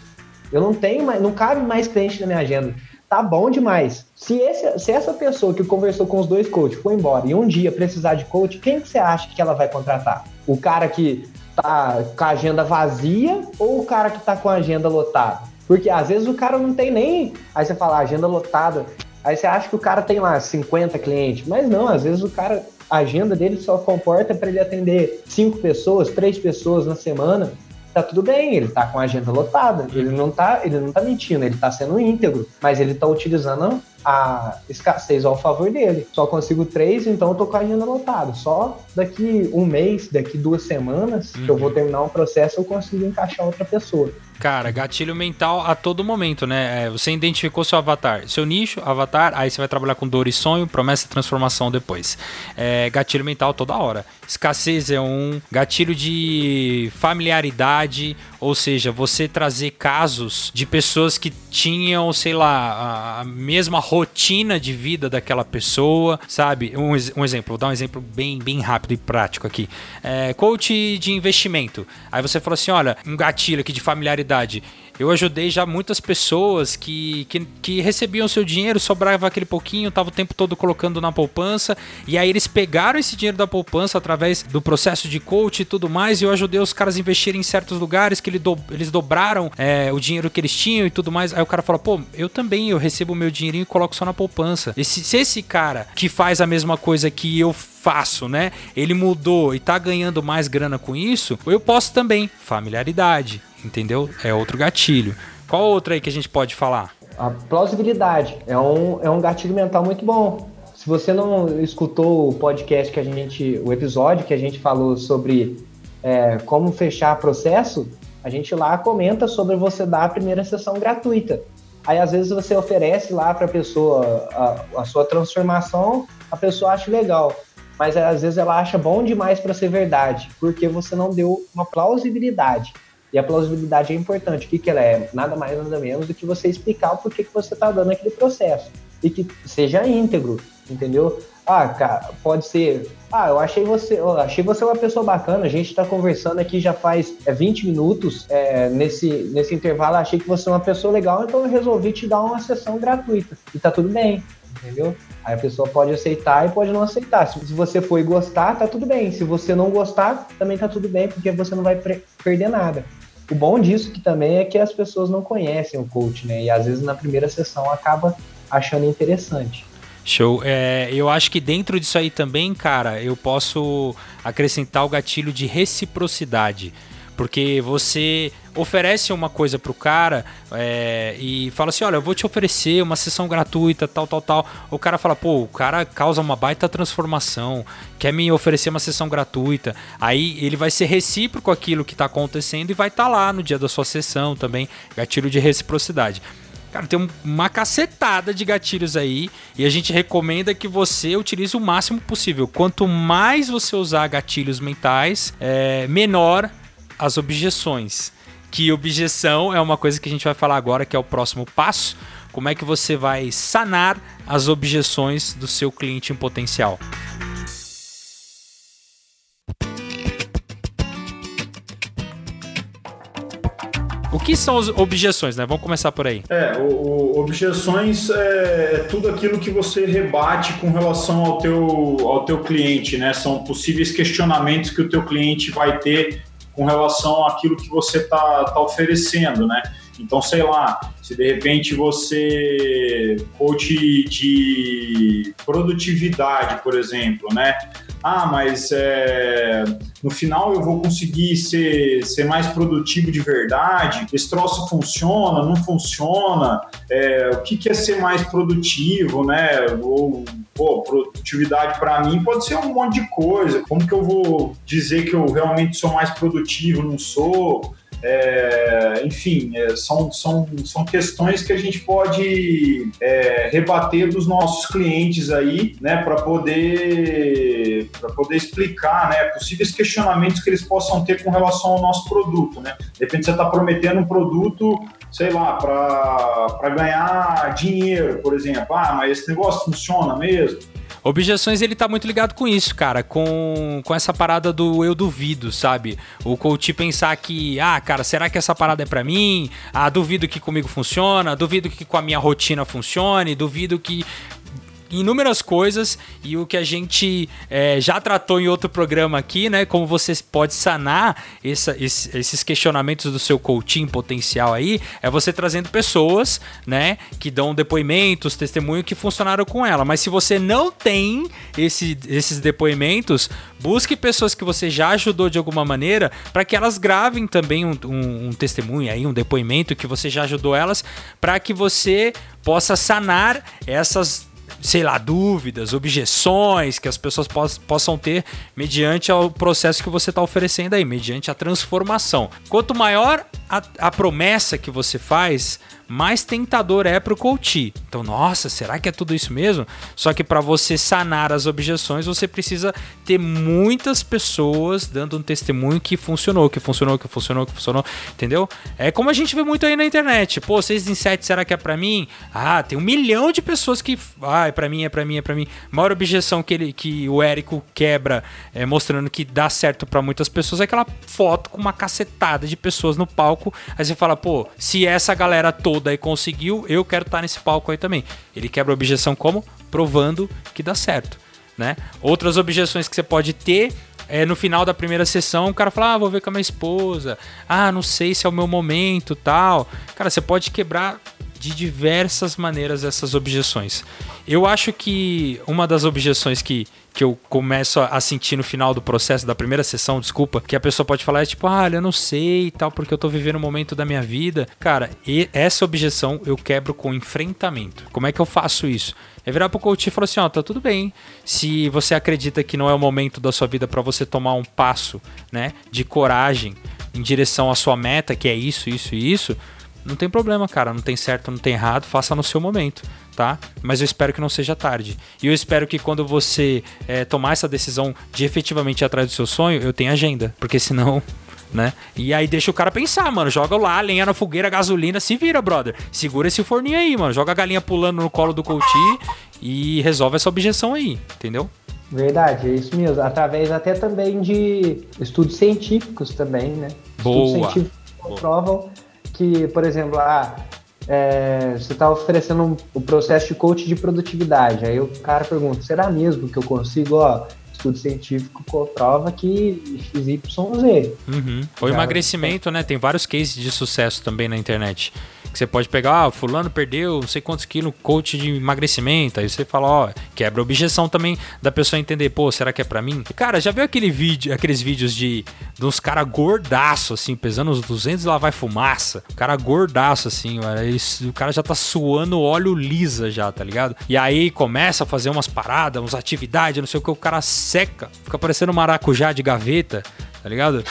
Eu não tenho mais, não cabe mais cliente na minha agenda. Tá bom demais. Se, esse, se essa pessoa que conversou com os dois coaches foi embora e um dia precisar de coach, quem que você acha que ela vai contratar? O cara que tá com a agenda vazia ou o cara que tá com a agenda lotada? Porque às vezes o cara não tem nem. Aí você fala, agenda lotada. Aí você acha que o cara tem lá 50 clientes. Mas não, às vezes o cara. A agenda dele só comporta para ele atender cinco pessoas, três pessoas na semana tá tudo bem, ele tá com a agenda lotada, ele não tá, ele não tá mentindo, ele tá sendo íntegro, mas ele tá utilizando a escassez ao favor dele. Só consigo três, então eu tô com a agenda lotada. Só daqui um mês, daqui duas semanas, uhum. que eu vou uhum. terminar um processo, eu consigo encaixar outra pessoa. Cara, gatilho mental a todo momento, né? É, você identificou seu avatar, seu nicho, avatar, aí você vai trabalhar com dor e sonho, promessa e transformação depois. É, gatilho mental toda hora. Escassez é um. Gatilho de familiaridade, ou seja, você trazer casos de pessoas que tinham, sei lá, a mesma rotina de vida daquela pessoa, sabe? Um, um exemplo, vou dar um exemplo bem, bem rápido e prático aqui. É, coach de investimento. Aí você falou assim: olha, um gatilho aqui de familiaridade. Eu ajudei já muitas pessoas que, que, que recebiam seu dinheiro, sobrava aquele pouquinho, tava o tempo todo colocando na poupança, e aí eles pegaram esse dinheiro da poupança através do processo de coach e tudo mais, e eu ajudei os caras a investirem em certos lugares que eles dobraram é, o dinheiro que eles tinham e tudo mais. Aí o cara fala, pô, eu também, eu recebo o meu dinheirinho e coloco só na poupança. Esse, se esse cara que faz a mesma coisa que eu faço, né? Ele mudou e tá ganhando mais grana com isso, eu posso também. Familiaridade entendeu? É outro gatilho. Qual outra aí que a gente pode falar? A plausibilidade é um, é um gatilho mental muito bom. Se você não escutou o podcast que a gente, o episódio que a gente falou sobre é, como fechar processo, a gente lá comenta sobre você dar a primeira sessão gratuita. Aí às vezes você oferece lá para a pessoa a, a sua transformação, a pessoa acha legal, mas às vezes ela acha bom demais para ser verdade, porque você não deu uma plausibilidade. E a plausibilidade é importante. O que, que ela é? Nada mais, nada menos do que você explicar o porquê que você está dando aquele processo. E que seja íntegro, entendeu? Ah, cara, pode ser. Ah, eu achei você, eu achei você uma pessoa bacana. A gente tá conversando aqui já faz é, 20 minutos. É, nesse, nesse intervalo, achei que você é uma pessoa legal, então eu resolvi te dar uma sessão gratuita. E tá tudo bem, entendeu? Aí a pessoa pode aceitar e pode não aceitar. Se você for e gostar, tá tudo bem. Se você não gostar, também tá tudo bem, porque você não vai perder nada. O bom disso que também é que as pessoas não conhecem o coach, né? E às vezes na primeira sessão acaba achando interessante. Show. É, eu acho que dentro disso aí também, cara, eu posso acrescentar o gatilho de reciprocidade. Porque você oferece uma coisa pro cara é, e fala assim: olha, eu vou te oferecer uma sessão gratuita, tal, tal, tal. O cara fala: pô, o cara causa uma baita transformação, quer me oferecer uma sessão gratuita. Aí ele vai ser recíproco aquilo que está acontecendo e vai estar tá lá no dia da sua sessão também. Gatilho de reciprocidade. Cara, tem uma cacetada de gatilhos aí e a gente recomenda que você utilize o máximo possível. Quanto mais você usar gatilhos mentais, é, menor as objeções. Que objeção é uma coisa que a gente vai falar agora, que é o próximo passo. Como é que você vai sanar as objeções do seu cliente em potencial? O que são as objeções, né? Vamos começar por aí. É, o, o, objeções é, é, tudo aquilo que você rebate com relação ao teu, ao teu cliente, né? São possíveis questionamentos que o teu cliente vai ter com relação àquilo que você está tá oferecendo, né? Então, sei lá, se de repente você coach de produtividade, por exemplo, né? Ah, mas é, no final eu vou conseguir ser, ser mais produtivo de verdade? Esse troço funciona, não funciona? É, o que, que é ser mais produtivo, né? Ou, pô, produtividade para mim pode ser um monte de coisa. Como que eu vou dizer que eu realmente sou mais produtivo? Não sou? É, enfim, é, são, são, são questões que a gente pode é, rebater dos nossos clientes aí, né, para poder, poder explicar, né, possíveis questionamentos que eles possam ter com relação ao nosso produto, né. De repente você está prometendo um produto, sei lá, para ganhar dinheiro, por exemplo. Ah, mas esse negócio funciona mesmo? Objeções, ele tá muito ligado com isso, cara, com, com essa parada do eu duvido, sabe? O coach pensar que, ah, cara, será que essa parada é para mim? Ah, duvido que comigo funciona, duvido que com a minha rotina funcione, duvido que inúmeras coisas e o que a gente é, já tratou em outro programa aqui, né? Como você pode sanar essa, esses questionamentos do seu coaching potencial aí, é você trazendo pessoas, né? Que dão depoimentos, testemunho que funcionaram com ela. Mas se você não tem esse, esses depoimentos, busque pessoas que você já ajudou de alguma maneira para que elas gravem também um, um, um testemunho aí, um depoimento que você já ajudou elas, para que você possa sanar essas sei lá, dúvidas, objeções que as pessoas possam ter mediante o processo que você está oferecendo aí, mediante a transformação. Quanto maior a, a promessa que você faz, mais tentador é para o coach. Então, nossa, será que é tudo isso mesmo? Só que para você sanar as objeções, você precisa ter muitas pessoas dando um testemunho que funcionou, que funcionou, que funcionou, que funcionou, entendeu? É como a gente vê muito aí na internet. Pô, 6 em 7, será que é para mim? Ah, tem um milhão de pessoas que, ah, é para mim, é para mim, é para mim. A maior objeção que ele que o Érico quebra é, mostrando que dá certo para muitas pessoas é aquela foto com uma cacetada de pessoas no palco. Aí você fala, pô, se essa galera toda e conseguiu, eu quero estar nesse palco aí também. Ele quebra a objeção como? Provando que dá certo. Né? Outras objeções que você pode ter é no final da primeira sessão, o cara fala: Ah, vou ver com a minha esposa. Ah, não sei se é o meu momento tal. Cara, você pode quebrar de diversas maneiras essas objeções. Eu acho que uma das objeções que, que eu começo a sentir no final do processo, da primeira sessão, desculpa, que a pessoa pode falar é tipo, ah, eu não sei e tal, porque eu tô vivendo um momento da minha vida. Cara, e essa objeção eu quebro com enfrentamento. Como é que eu faço isso? É virar pro coach e falar assim, ó, tá tudo bem. Se você acredita que não é o momento da sua vida para você tomar um passo, né, de coragem em direção à sua meta, que é isso, isso e isso, não tem problema, cara. Não tem certo, não tem errado. Faça no seu momento, tá? Mas eu espero que não seja tarde. E eu espero que quando você é, tomar essa decisão de efetivamente ir atrás do seu sonho, eu tenha agenda. Porque senão [laughs] né? E aí deixa o cara pensar, mano. Joga lá, lenha na fogueira, gasolina, se vira, brother. Segura esse forninho aí, mano. Joga a galinha pulando no colo do coach e resolve essa objeção aí, entendeu? Verdade, é isso mesmo. Através até também de estudos científicos também, né? Boa. Estudos científicos comprovam que, por exemplo, ah, é, você está oferecendo um, o processo de coach de produtividade. Aí o cara pergunta, será mesmo que eu consigo, ó, estudo científico comprova que XYZ. Uhum. O emagrecimento, né? Tem vários cases de sucesso também na internet. Que você pode pegar, ah, fulano perdeu não sei quantos quilos, coach de emagrecimento. Aí você fala, ó, quebra a objeção também da pessoa entender, pô, será que é para mim? Cara, já viu aquele vídeo, aqueles vídeos de, de uns caras gordaço, assim, pesando uns 200 e lá vai fumaça. O cara gordaço, assim, o cara já tá suando óleo lisa já, tá ligado? E aí começa a fazer umas paradas, umas atividades, não sei o que, o cara seca, fica parecendo maracujá de gaveta, tá ligado?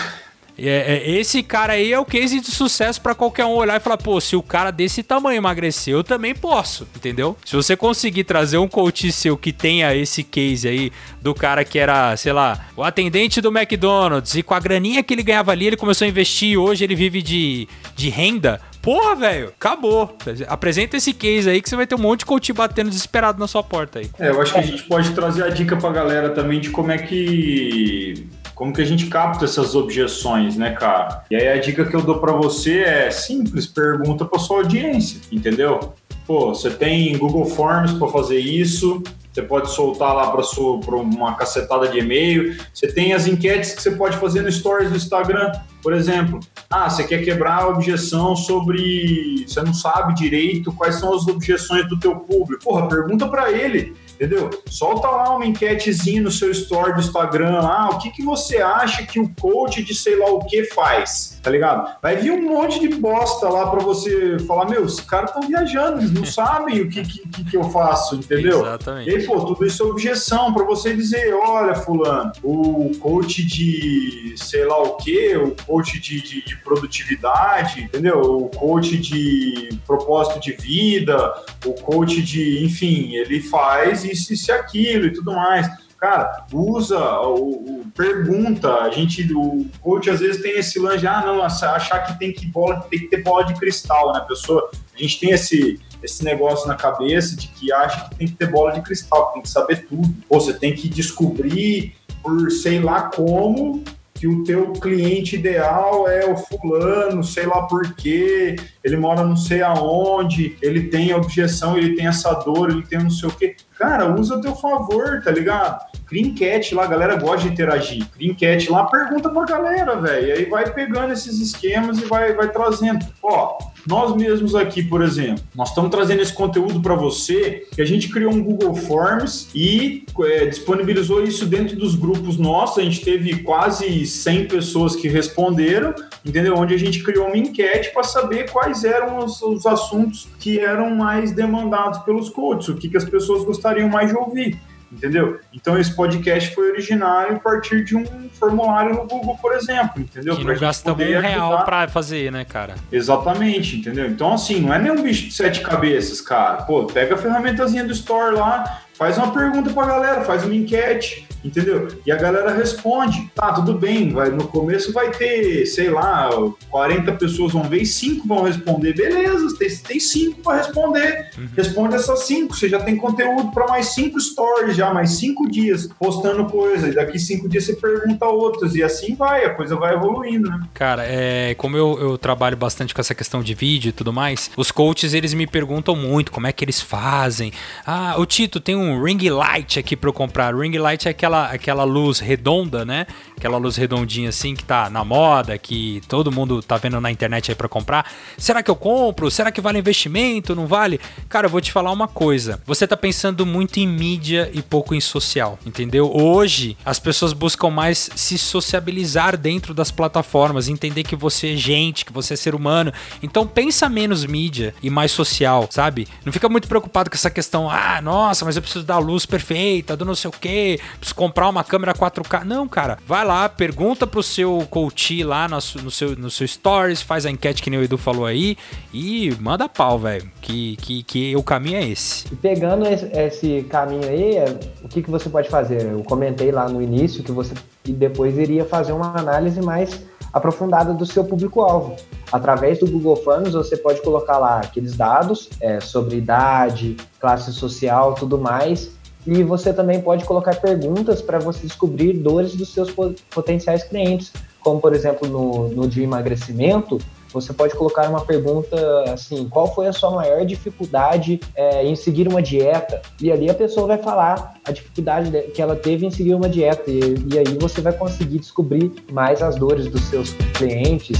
É, é, esse cara aí é o case de sucesso para qualquer um olhar e falar, pô, se o cara desse tamanho emagreceu, eu também posso, entendeu? Se você conseguir trazer um coach seu que tenha esse case aí do cara que era, sei lá, o atendente do McDonald's e com a graninha que ele ganhava ali, ele começou a investir e hoje ele vive de, de renda, Porra, velho, acabou. Apresenta esse case aí que você vai ter um monte de coach batendo desesperado na sua porta aí. É, eu acho que a gente pode trazer a dica pra galera também de como é que como que a gente capta essas objeções, né, cara? E aí a dica que eu dou para você é simples, pergunta para sua audiência, entendeu? Pô, você tem Google Forms para fazer isso, você pode soltar lá para uma cacetada de e-mail. Você tem as enquetes que você pode fazer no Stories do Instagram, por exemplo. Ah, você quer quebrar a objeção sobre. Você não sabe direito quais são as objeções do teu público. Porra, pergunta para ele entendeu? Solta lá uma enquetezinha no seu story do Instagram lá, o que, que você acha que o coach de sei lá o que faz, tá ligado? Vai vir um monte de bosta lá para você falar, meu, os caras estão viajando, eles não [laughs] sabem o que, que, que, eu faço, entendeu? Exatamente. E aí, pô, tudo isso é objeção para você dizer, olha, fulano, o coach de sei lá o que, o coach de, de, de produtividade, entendeu? O coach de propósito de vida, o coach de, enfim, ele faz isso, isso e aquilo e tudo mais. Cara, usa, o, pergunta. A gente, o coach às vezes tem esse lance, ah, não, achar que tem que bola, tem que ter bola de cristal, né, pessoa? A gente tem esse, esse negócio na cabeça de que acha que tem que ter bola de cristal, tem que saber tudo. Ou você tem que descobrir por sei lá como que o teu cliente ideal é o fulano, sei lá por quê, ele mora não sei aonde, ele tem objeção, ele tem essa dor, ele tem não sei o quê. Cara, usa a teu favor, tá ligado? Cria enquete lá, a galera gosta de interagir. Cria enquete lá, pergunta pra galera, velho. Aí vai pegando esses esquemas e vai, vai trazendo. Ó, nós mesmos aqui, por exemplo, nós estamos trazendo esse conteúdo para você, que a gente criou um Google Forms e é, disponibilizou isso dentro dos grupos nossos. A gente teve quase 100 pessoas que responderam, entendeu? Onde a gente criou uma enquete para saber quais eram os, os, assuntos que eram mais demandados pelos coaches, o que, que as pessoas gostariam mais de ouvir entendeu? Então esse podcast foi originário a partir de um formulário no Google, por exemplo, entendeu? Que não gasta um real para fazer, né, cara? Exatamente, entendeu? Então assim, não é nem um bicho de sete cabeças, cara. Pô, pega a ferramentazinha do Store lá, faz uma pergunta pra galera, faz uma enquete, entendeu? E a galera responde, tá, tudo bem, vai, no começo vai ter, sei lá, 40 pessoas vão ver e 5 vão responder, beleza, tem, tem 5 para responder, uhum. responde essas 5, você já tem conteúdo para mais 5 stories já, mais 5 dias, postando coisa, e daqui 5 dias você pergunta outras, e assim vai, a coisa vai evoluindo, né? Cara, é, como eu, eu trabalho bastante com essa questão de vídeo e tudo mais, os coaches, eles me perguntam muito como é que eles fazem, ah, o Tito, tem um ring light aqui para eu comprar, ring light é aquela aquela, aquela luz redonda, né? Aquela luz redondinha assim que tá na moda, que todo mundo tá vendo na internet aí para comprar. Será que eu compro? Será que vale investimento? Não vale? Cara, eu vou te falar uma coisa. Você tá pensando muito em mídia e pouco em social, entendeu? Hoje as pessoas buscam mais se sociabilizar dentro das plataformas, entender que você é gente, que você é ser humano. Então pensa menos mídia e mais social, sabe? Não fica muito preocupado com essa questão, ah, nossa, mas eu preciso da luz perfeita, do não sei o quê, preciso comprar uma câmera 4K. Não, cara. Vai lá, pergunta pro seu coach lá no, no, seu, no seu stories, faz a enquete que nem o Edu falou aí e manda pau, velho. Que, que, que o caminho é esse. E pegando esse, esse caminho aí, é, o que, que você pode fazer? Eu comentei lá no início que você depois iria fazer uma análise mais aprofundada do seu público-alvo. Através do Google Forms, você pode colocar lá aqueles dados é, sobre idade, classe social, tudo mais. E você também pode colocar perguntas para você descobrir dores dos seus potenciais clientes, como por exemplo no, no de emagrecimento, você pode colocar uma pergunta assim: qual foi a sua maior dificuldade é, em seguir uma dieta? E ali a pessoa vai falar a dificuldade que ela teve em seguir uma dieta. E, e aí você vai conseguir descobrir mais as dores dos seus clientes.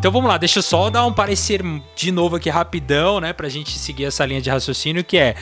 Então vamos lá, deixa eu só dar um parecer de novo aqui rapidão, né, pra gente seguir essa linha de raciocínio que é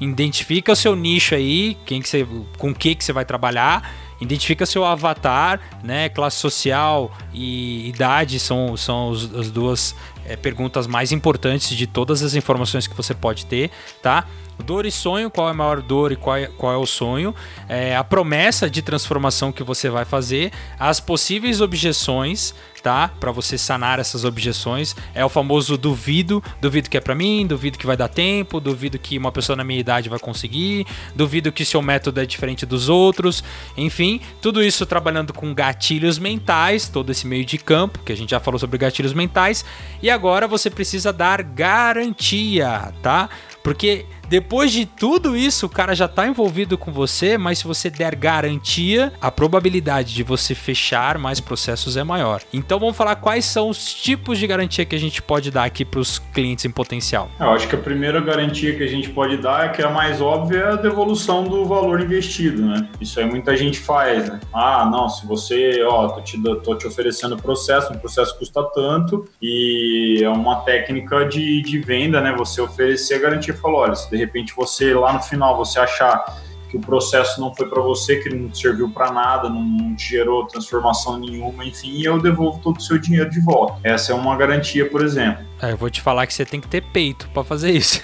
identifica o seu nicho aí, quem que você, com que que você vai trabalhar, identifica seu avatar, né, classe social e idade são, são os, as duas é, perguntas mais importantes de todas as informações que você pode ter, tá? Dor e sonho, qual é a maior dor e qual é, qual é o sonho, é, a promessa de transformação que você vai fazer, as possíveis objeções, tá? Para você sanar essas objeções. É o famoso duvido, duvido que é para mim, duvido que vai dar tempo, duvido que uma pessoa na minha idade vai conseguir, duvido que seu método é diferente dos outros. Enfim, tudo isso trabalhando com gatilhos mentais, todo esse meio de campo, que a gente já falou sobre gatilhos mentais, e agora você precisa dar garantia, tá? Porque depois de tudo isso, o cara já está envolvido com você, mas se você der garantia, a probabilidade de você fechar mais processos é maior. Então vamos falar quais são os tipos de garantia que a gente pode dar aqui para os clientes em potencial. Eu acho que a primeira garantia que a gente pode dar é que é a mais óbvia é a devolução do valor investido, né? Isso aí muita gente faz, né? Ah, não, se você, ó, tô te, tô te oferecendo processo, o processo custa tanto e é uma técnica de, de venda, né? Você oferecer a garantia, falou, olha, se repente você lá no final você achar que o processo não foi para você, que não serviu para nada, não gerou transformação nenhuma, enfim, eu devolvo todo o seu dinheiro de volta. Essa é uma garantia, por exemplo. É, eu vou te falar que você tem que ter peito para fazer isso.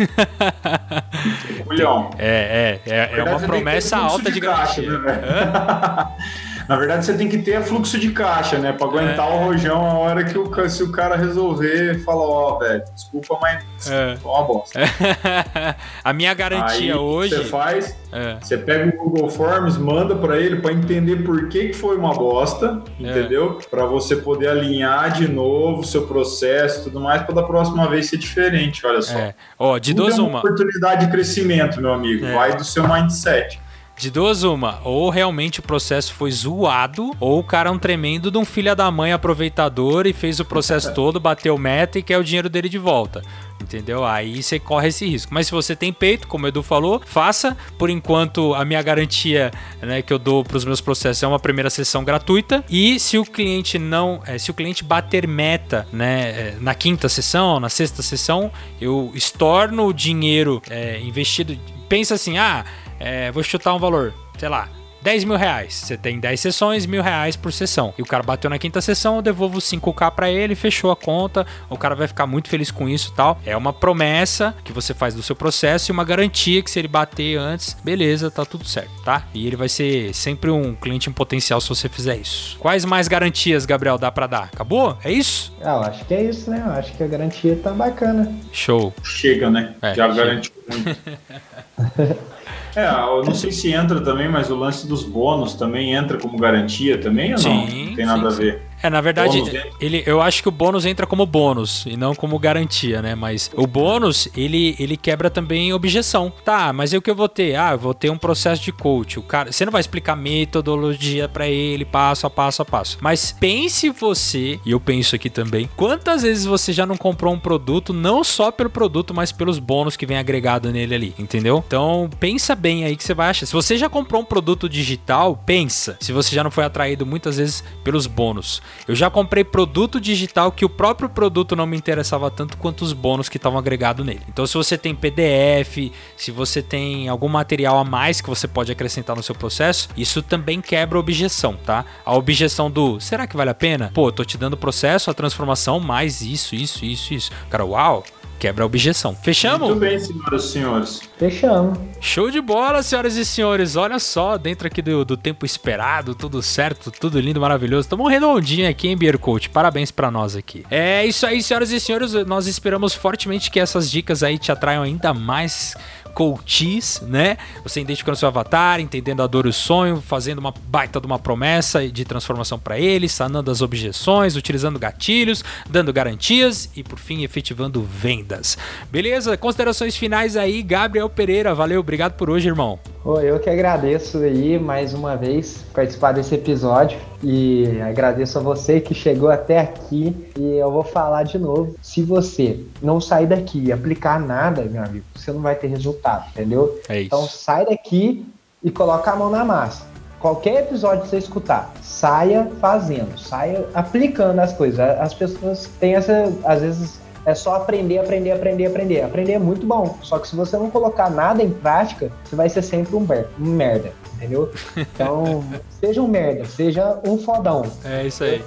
Culhão. É, é, é, é uma promessa alta de, de garantia. Caixa, né? [laughs] Na verdade, você tem que ter fluxo de caixa, né? Pra aguentar é. o rojão a hora que o, se o cara resolver, fala, ó, oh, velho, desculpa, mas é uma bosta. [laughs] a minha garantia Aí, hoje. Você faz, é. você pega o Google Forms, manda para ele para entender por que, que foi uma bosta, é. entendeu? Para você poder alinhar de novo o seu processo e tudo mais, para da próxima vez ser diferente, olha só. É. Ó, de duas é uma. oportunidade de crescimento, meu amigo. É. Vai do seu mindset. De duas uma, ou realmente o processo foi zoado, ou o cara é um tremendo de um filho da mãe aproveitador e fez o processo todo, bateu meta e quer o dinheiro dele de volta. Entendeu? Aí você corre esse risco. Mas se você tem peito, como o Edu falou, faça. Por enquanto, a minha garantia né, que eu dou para os meus processos é uma primeira sessão gratuita. E se o cliente não. É, se o cliente bater meta né, é, na quinta sessão, na sexta sessão, eu estorno o dinheiro é, investido. Pensa assim, ah é, vou chutar um valor, sei lá, 10 mil reais. Você tem 10 sessões, mil reais por sessão. E o cara bateu na quinta sessão, eu devolvo 5k para ele, fechou a conta. O cara vai ficar muito feliz com isso tal. É uma promessa que você faz do seu processo e uma garantia que se ele bater antes, beleza, tá tudo certo, tá? E ele vai ser sempre um cliente em potencial se você fizer isso. Quais mais garantias, Gabriel, dá para dar? Acabou? É isso? Ah, eu acho que é isso, né? Eu acho que a garantia tá bacana. Show. Chega, né? É, Já garantiu muito. [laughs] É, eu não sei se entra também, mas o lance dos bônus também entra como garantia também ou não? Sim, não tem nada sim, a ver. É, na verdade, ele, eu acho que o bônus entra como bônus e não como garantia, né? Mas o bônus, ele, ele quebra também objeção. Tá, mas e o que eu vou ter? Ah, eu vou ter um processo de coach. O cara, você não vai explicar metodologia para ele, passo a passo a passo. Mas pense você, e eu penso aqui também, quantas vezes você já não comprou um produto não só pelo produto, mas pelos bônus que vem agregado nele ali, entendeu? Então, pensa bem aí que você vai achar. Se você já comprou um produto digital, pensa. Se você já não foi atraído muitas vezes pelos bônus. Eu já comprei produto digital que o próprio produto não me interessava tanto quanto os bônus que estavam agregados nele. Então, se você tem PDF, se você tem algum material a mais que você pode acrescentar no seu processo, isso também quebra a objeção, tá? A objeção do será que vale a pena? Pô, tô te dando o processo, a transformação, mais isso, isso, isso, isso. Cara, uau! Quebra a objeção. Fechamos? Muito bem, senhoras e senhores. Fechamos. Show de bola, senhoras e senhores. Olha só, dentro aqui do, do tempo esperado, tudo certo, tudo lindo, maravilhoso. Tamo redondinho aqui, hein, Beer Coach? Parabéns pra nós aqui. É isso aí, senhoras e senhores. Nós esperamos fortemente que essas dicas aí te atraiam ainda mais coaches, né? Você identificando seu avatar, entendendo a dor e o sonho, fazendo uma baita de uma promessa de transformação para ele, sanando as objeções, utilizando gatilhos, dando garantias e por fim efetivando vendas. Beleza? Considerações finais aí, Gabriel Pereira. Valeu, obrigado por hoje, irmão. Eu que agradeço aí mais uma vez participar desse episódio e agradeço a você que chegou até aqui e eu vou falar de novo. Se você não sair daqui e aplicar nada, meu amigo, você não vai ter resultado, entendeu? É isso. Então sai daqui e coloca a mão na massa. Qualquer episódio que você escutar, saia fazendo, saia aplicando as coisas. As pessoas têm essa, às vezes, é só aprender, aprender, aprender, aprender. Aprender é muito bom. Só que se você não colocar nada em prática, você vai ser sempre um, um merda, entendeu? Então, [laughs] seja um merda, seja um fodão. É isso aí.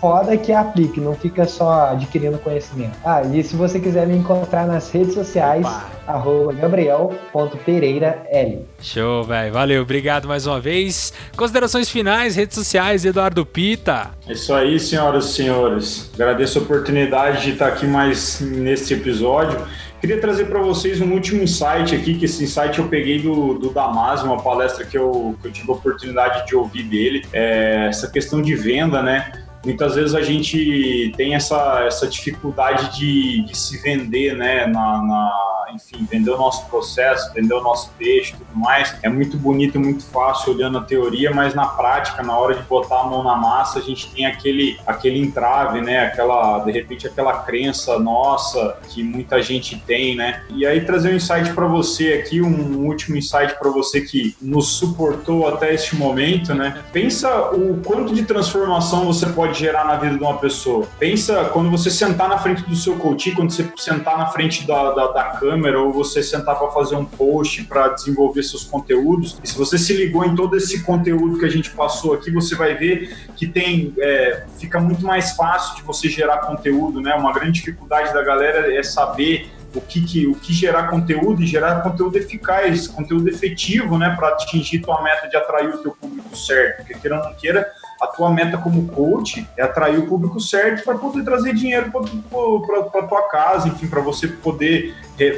Foda que aplique, não fica só adquirindo conhecimento. Ah, e se você quiser me encontrar nas redes sociais, arroba gabriel.pereiraL. Show, velho. Valeu, obrigado mais uma vez. Considerações finais, redes sociais, Eduardo Pita. É isso aí, senhoras e senhores. Agradeço a oportunidade de estar aqui mais neste episódio. Queria trazer para vocês um último insight aqui, que esse insight eu peguei do, do Damasio, uma palestra que eu, que eu tive a oportunidade de ouvir dele. É, essa questão de venda, né? Muitas vezes a gente tem essa, essa dificuldade de, de se vender, né, na, na, enfim, vender o nosso processo, vender o nosso peixe tudo mais. É muito bonito, muito fácil olhando a teoria, mas na prática, na hora de botar a mão na massa, a gente tem aquele, aquele entrave, né, aquela, de repente, aquela crença nossa que muita gente tem, né. E aí trazer um insight para você aqui, um último insight para você que nos suportou até este momento, né. Pensa o quanto de transformação você pode gerar na vida de uma pessoa. Pensa quando você sentar na frente do seu coach, quando você sentar na frente da, da, da câmera ou você sentar para fazer um post para desenvolver seus conteúdos. E se você se ligou em todo esse conteúdo que a gente passou aqui, você vai ver que tem é, fica muito mais fácil de você gerar conteúdo, né? Uma grande dificuldade da galera é saber o que, que, o que gerar conteúdo e gerar conteúdo eficaz, conteúdo efetivo, né, para atingir tua meta de atrair o teu público certo. Porque queira ou não queira, a tua meta como coach é atrair o público certo para poder trazer dinheiro para tua casa, enfim, para você poder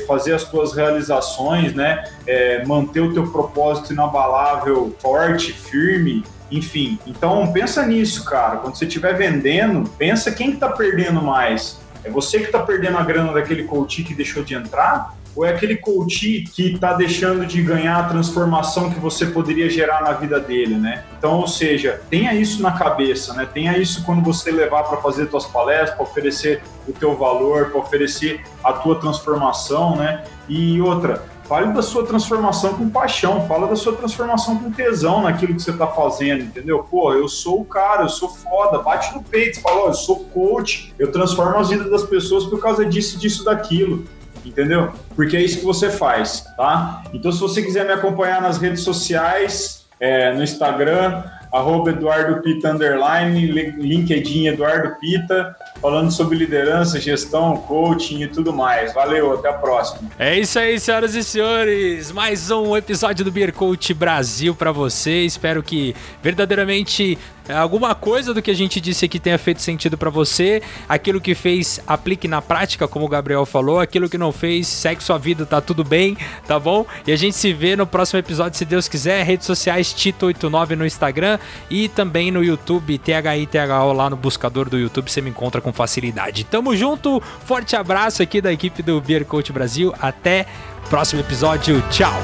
fazer as tuas realizações, né, é, manter o teu propósito inabalável forte, firme, enfim. Então pensa nisso, cara. Quando você estiver vendendo, pensa quem está perdendo mais é você que está perdendo a grana daquele coach que deixou de entrar? Ou é aquele coach que está deixando de ganhar a transformação que você poderia gerar na vida dele, né? Então, ou seja, tenha isso na cabeça, né? Tenha isso quando você levar para fazer suas palestras, para oferecer o teu valor, para oferecer a tua transformação, né? E outra, Fale da sua transformação com paixão, fala da sua transformação com tesão naquilo que você está fazendo, entendeu? Pô, eu sou o cara, eu sou foda, bate no peito, fala, ó, eu sou coach, eu transformo as vidas das pessoas por causa disso, disso, daquilo, entendeu? Porque é isso que você faz, tá? Então, se você quiser me acompanhar nas redes sociais, é, no Instagram, arroba Eduardo Pita underline, LinkedIn Eduardo Pita, falando sobre liderança, gestão, coaching e tudo mais. Valeu, até a próxima. É isso aí, senhoras e senhores. Mais um episódio do Beer Coach Brasil para você. Espero que verdadeiramente alguma coisa do que a gente disse aqui tenha feito sentido para você. Aquilo que fez, aplique na prática, como o Gabriel falou. Aquilo que não fez, segue sua vida, tá tudo bem, tá bom? E a gente se vê no próximo episódio, se Deus quiser. Redes sociais Tito89 no Instagram e também no YouTube, THITHO lá no buscador do YouTube, você me encontra com facilidade. Tamo junto, forte abraço aqui da equipe do Beer Coach Brasil. Até próximo episódio, tchau!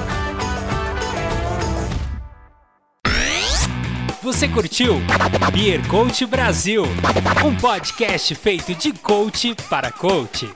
Você curtiu Beer Coach Brasil, um podcast feito de coach para coach.